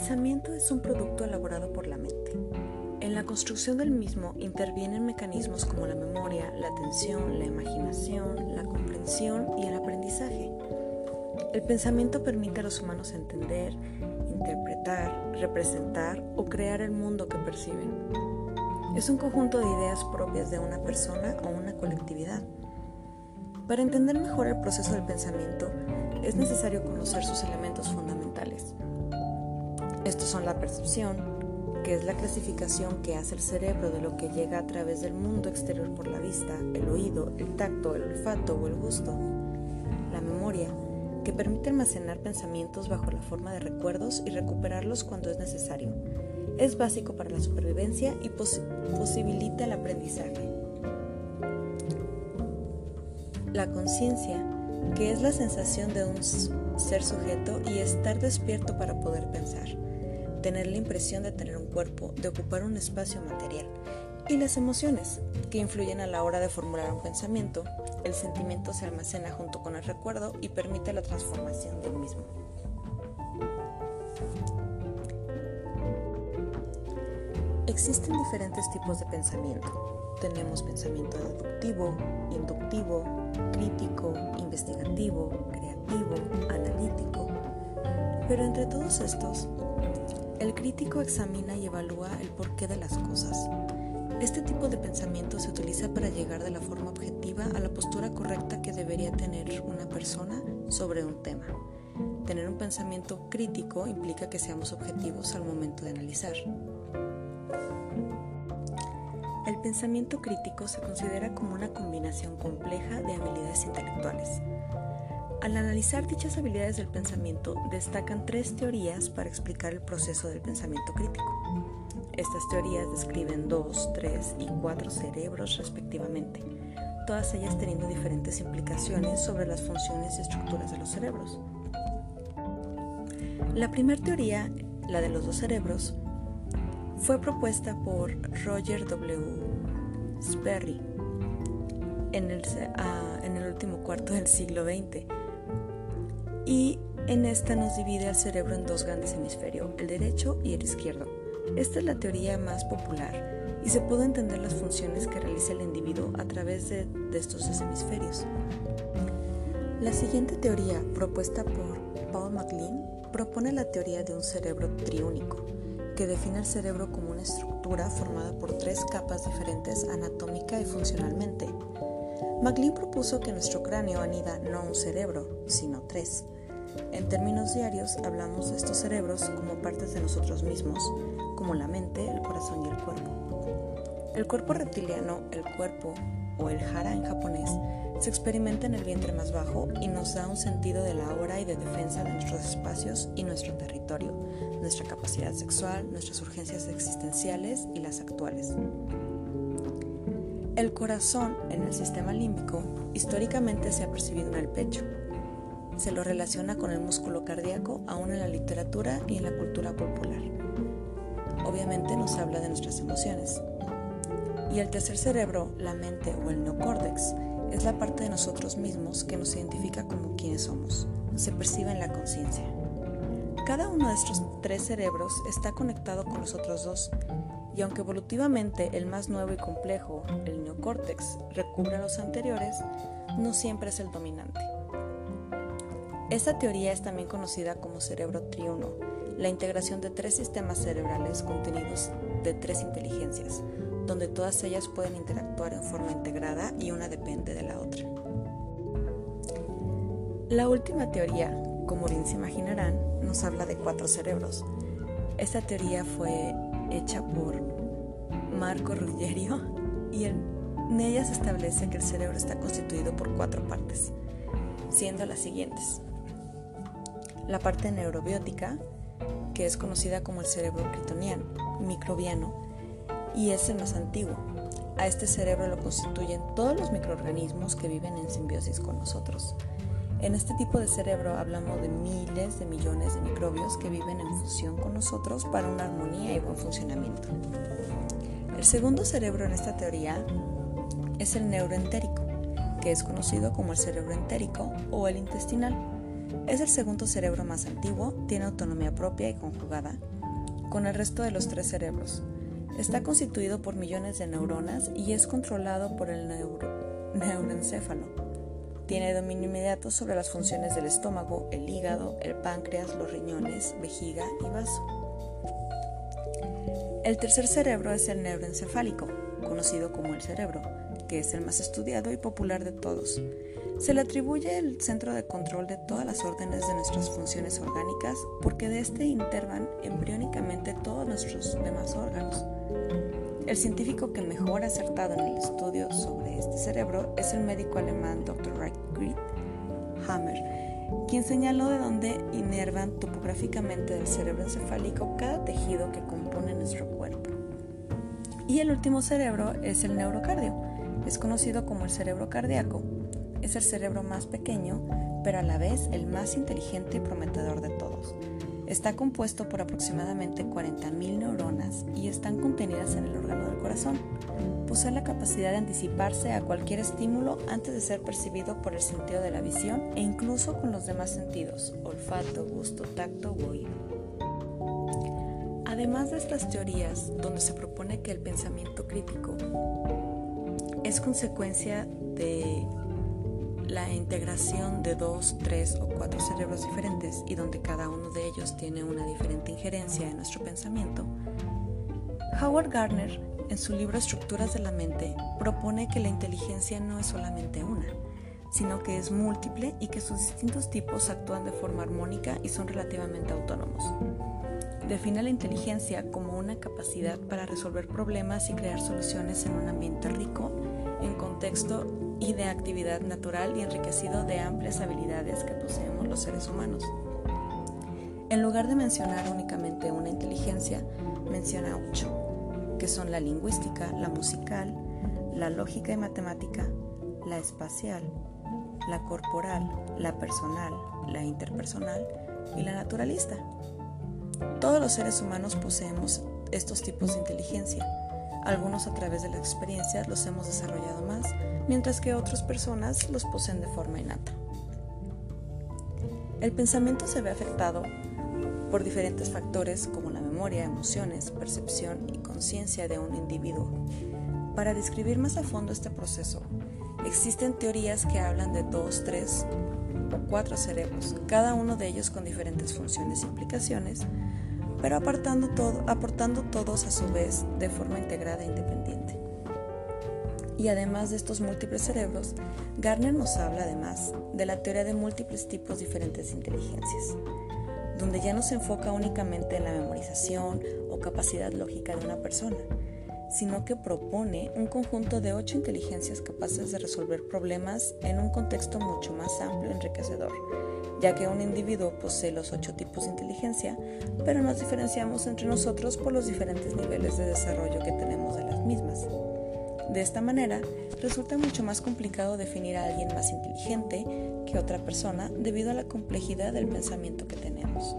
Pensamiento es un producto elaborado por la mente. En la construcción del mismo intervienen mecanismos como la memoria, la atención, la imaginación, la comprensión y el aprendizaje. El pensamiento permite a los humanos entender, interpretar, representar o crear el mundo que perciben. Es un conjunto de ideas propias de una persona o una colectividad. Para entender mejor el proceso del pensamiento, es necesario conocer sus elementos fundamentales. Estos son la percepción, que es la clasificación que hace el cerebro de lo que llega a través del mundo exterior por la vista, el oído, el tacto, el olfato o el gusto. La memoria, que permite almacenar pensamientos bajo la forma de recuerdos y recuperarlos cuando es necesario. Es básico para la supervivencia y posibilita el aprendizaje. La conciencia, que es la sensación de un ser sujeto y estar despierto para poder pensar, tener la impresión de tener un cuerpo, de ocupar un espacio material, y las emociones, que influyen a la hora de formular un pensamiento, el sentimiento se almacena junto con el recuerdo y permite la transformación del mismo. Existen diferentes tipos de pensamiento. Tenemos pensamiento deductivo, inductivo, crítico, investigativo, creativo, analítico. Pero entre todos estos, el crítico examina y evalúa el porqué de las cosas, este tipo de pensamiento se utiliza para llegar de la forma objetiva a la postura correcta que debería tener una persona sobre un tema. Tener un pensamiento crítico implica que seamos objetivos al momento de analizar. El pensamiento crítico se considera como una combinación compleja de habilidades intelectuales. Al analizar dichas habilidades del pensamiento, destacan tres teorías para explicar el proceso del pensamiento crítico. Estas teorías describen dos, tres y cuatro cerebros respectivamente, todas ellas teniendo diferentes implicaciones sobre las funciones y estructuras de los cerebros. La primera teoría, la de los dos cerebros, fue propuesta por Roger W. Sperry en el, ah, en el último cuarto del siglo XX y en esta nos divide el cerebro en dos grandes hemisferios, el derecho y el izquierdo. Esta es la teoría más popular y se puede entender las funciones que realiza el individuo a través de, estos dos hemisferios. La siguiente teoría, propuesta por Paul MacLean, propone la teoría de un cerebro triúnico, que define el cerebro como una estructura formada por tres capas diferentes anatómica y funcionalmente. MacLean propuso que nuestro cráneo anida no un cerebro, sino tres. En términos diarios hablamos de estos cerebros como partes de nosotros mismos, como la mente, el corazón y el cuerpo. El cuerpo reptiliano, el cuerpo o el hara en japonés, se experimenta en el vientre más bajo y nos da un sentido de la hora y de defensa de nuestros espacios y nuestro territorio, nuestra capacidad sexual, nuestras urgencias existenciales y las actuales. El corazón en el sistema límbico históricamente se ha percibido en el pecho. Se lo relaciona con el músculo cardíaco aún en la literatura y en la cultura popular obviamente nos habla de nuestras emociones. Y el tercer cerebro, la mente o el neocórtex, es la parte de nosotros mismos que nos identifica como quienes somos. Se percibe en la conciencia. Cada uno de estos tres cerebros está conectado con los otros dos, y aunque evolutivamente el más nuevo y complejo, el neocórtex, recubre a los anteriores, no siempre es el dominante. Esta teoría es también conocida como cerebro triuno, la integración de tres sistemas cerebrales contenidos de tres inteligencias, donde todas ellas pueden interactuar en forma integrada y una depende de la otra. La última teoría, como bien se imaginarán, nos habla de cuatro cerebros. Esta teoría fue hecha por Marco Ruggiero y en ella se establece que el cerebro está constituido por cuatro partes, siendo las siguientes. La parte neurobiótica, que es conocida como el cerebro critoniano, microbiano, y es el más antiguo. A este cerebro lo constituyen todos los microorganismos que viven en simbiosis con nosotros. En este tipo de cerebro hablamos de miles de millones de microbios que viven en fusión con nosotros para una armonía y buen funcionamiento. El segundo cerebro en esta teoría es el neuroentérico, que es conocido como el cerebro entérico o el intestinal Es el segundo cerebro más antiguo, tiene autonomía propia y conjugada con el resto de los tres cerebros. Está constituido por millones de neuronas y es controlado por el neuroencéfalo. Tiene dominio inmediato sobre las funciones del estómago, el hígado, el páncreas, los riñones, vejiga y vaso. El tercer cerebro es el neuroencefálico, conocido como el cerebro, que es el más estudiado y popular de todos. Se le atribuye el centro de control de todas las órdenes de nuestras funciones orgánicas porque de este intervan embriónicamente todos nuestros demás órganos. El científico que mejor ha acertado en el estudio sobre este cerebro es el médico alemán Dr. Reichgrid Hammer, quien señaló de dónde inervan topográficamente del cerebro encefálico cada tejido que compone nuestro cuerpo. Y el último cerebro es el neurocardio, es conocido como el cerebro cardíaco. Es el cerebro más pequeño, pero a la vez el más inteligente y prometedor de todos. Está compuesto por aproximadamente 40.000 neuronas y están contenidas en el órgano del corazón. Posee la capacidad de anticiparse a cualquier estímulo antes de ser percibido por el sentido de la visión e incluso con los demás sentidos, olfato, gusto, tacto u oído. Además de estas teorías, donde se propone que el pensamiento crítico es consecuencia de la integración de dos, tres o cuatro cerebros diferentes y donde cada uno de ellos tiene una diferente injerencia en nuestro pensamiento, Howard Gardner, en su libro Estructuras de la Mente, propone que la inteligencia no es solamente una, sino que es múltiple y que sus distintos tipos actúan de forma armónica y son relativamente autónomos. Define la inteligencia como una capacidad para resolver problemas y crear soluciones en un ambiente rico, en contexto y de actividad natural y enriquecido de amplias habilidades que poseemos los seres humanos. En lugar de mencionar únicamente una inteligencia, menciona ocho, que son la lingüística, la musical, la lógica y matemática, la espacial, la corporal, la personal, la interpersonal y la naturalista. Todos los seres humanos poseemos estos tipos de inteligencia. Algunos a través de la experiencia los hemos desarrollado más, mientras que otras personas los poseen de forma innata. El pensamiento se ve afectado por diferentes factores como la memoria, emociones, percepción y conciencia de un individuo. Para describir más a fondo este proceso, existen teorías que hablan de dos, tres o cuatro cerebros, cada uno de ellos con diferentes funciones e implicaciones, pero apartando todo, aportando todos a su vez de forma integrada e independiente. Y además de estos múltiples cerebros, Garner nos habla además de la teoría de múltiples tipos diferentes de inteligencias, donde ya no se enfoca únicamente en la memorización o capacidad lógica de una persona, sino que propone un conjunto de ocho inteligencias capaces de resolver problemas en un contexto mucho más amplio y enriquecedor ya que un individuo posee los ocho tipos de inteligencia, pero nos diferenciamos entre nosotros por los diferentes niveles de desarrollo que tenemos de las mismas. De esta manera, resulta mucho más complicado definir a alguien más inteligente que otra persona debido a la complejidad del pensamiento que tenemos.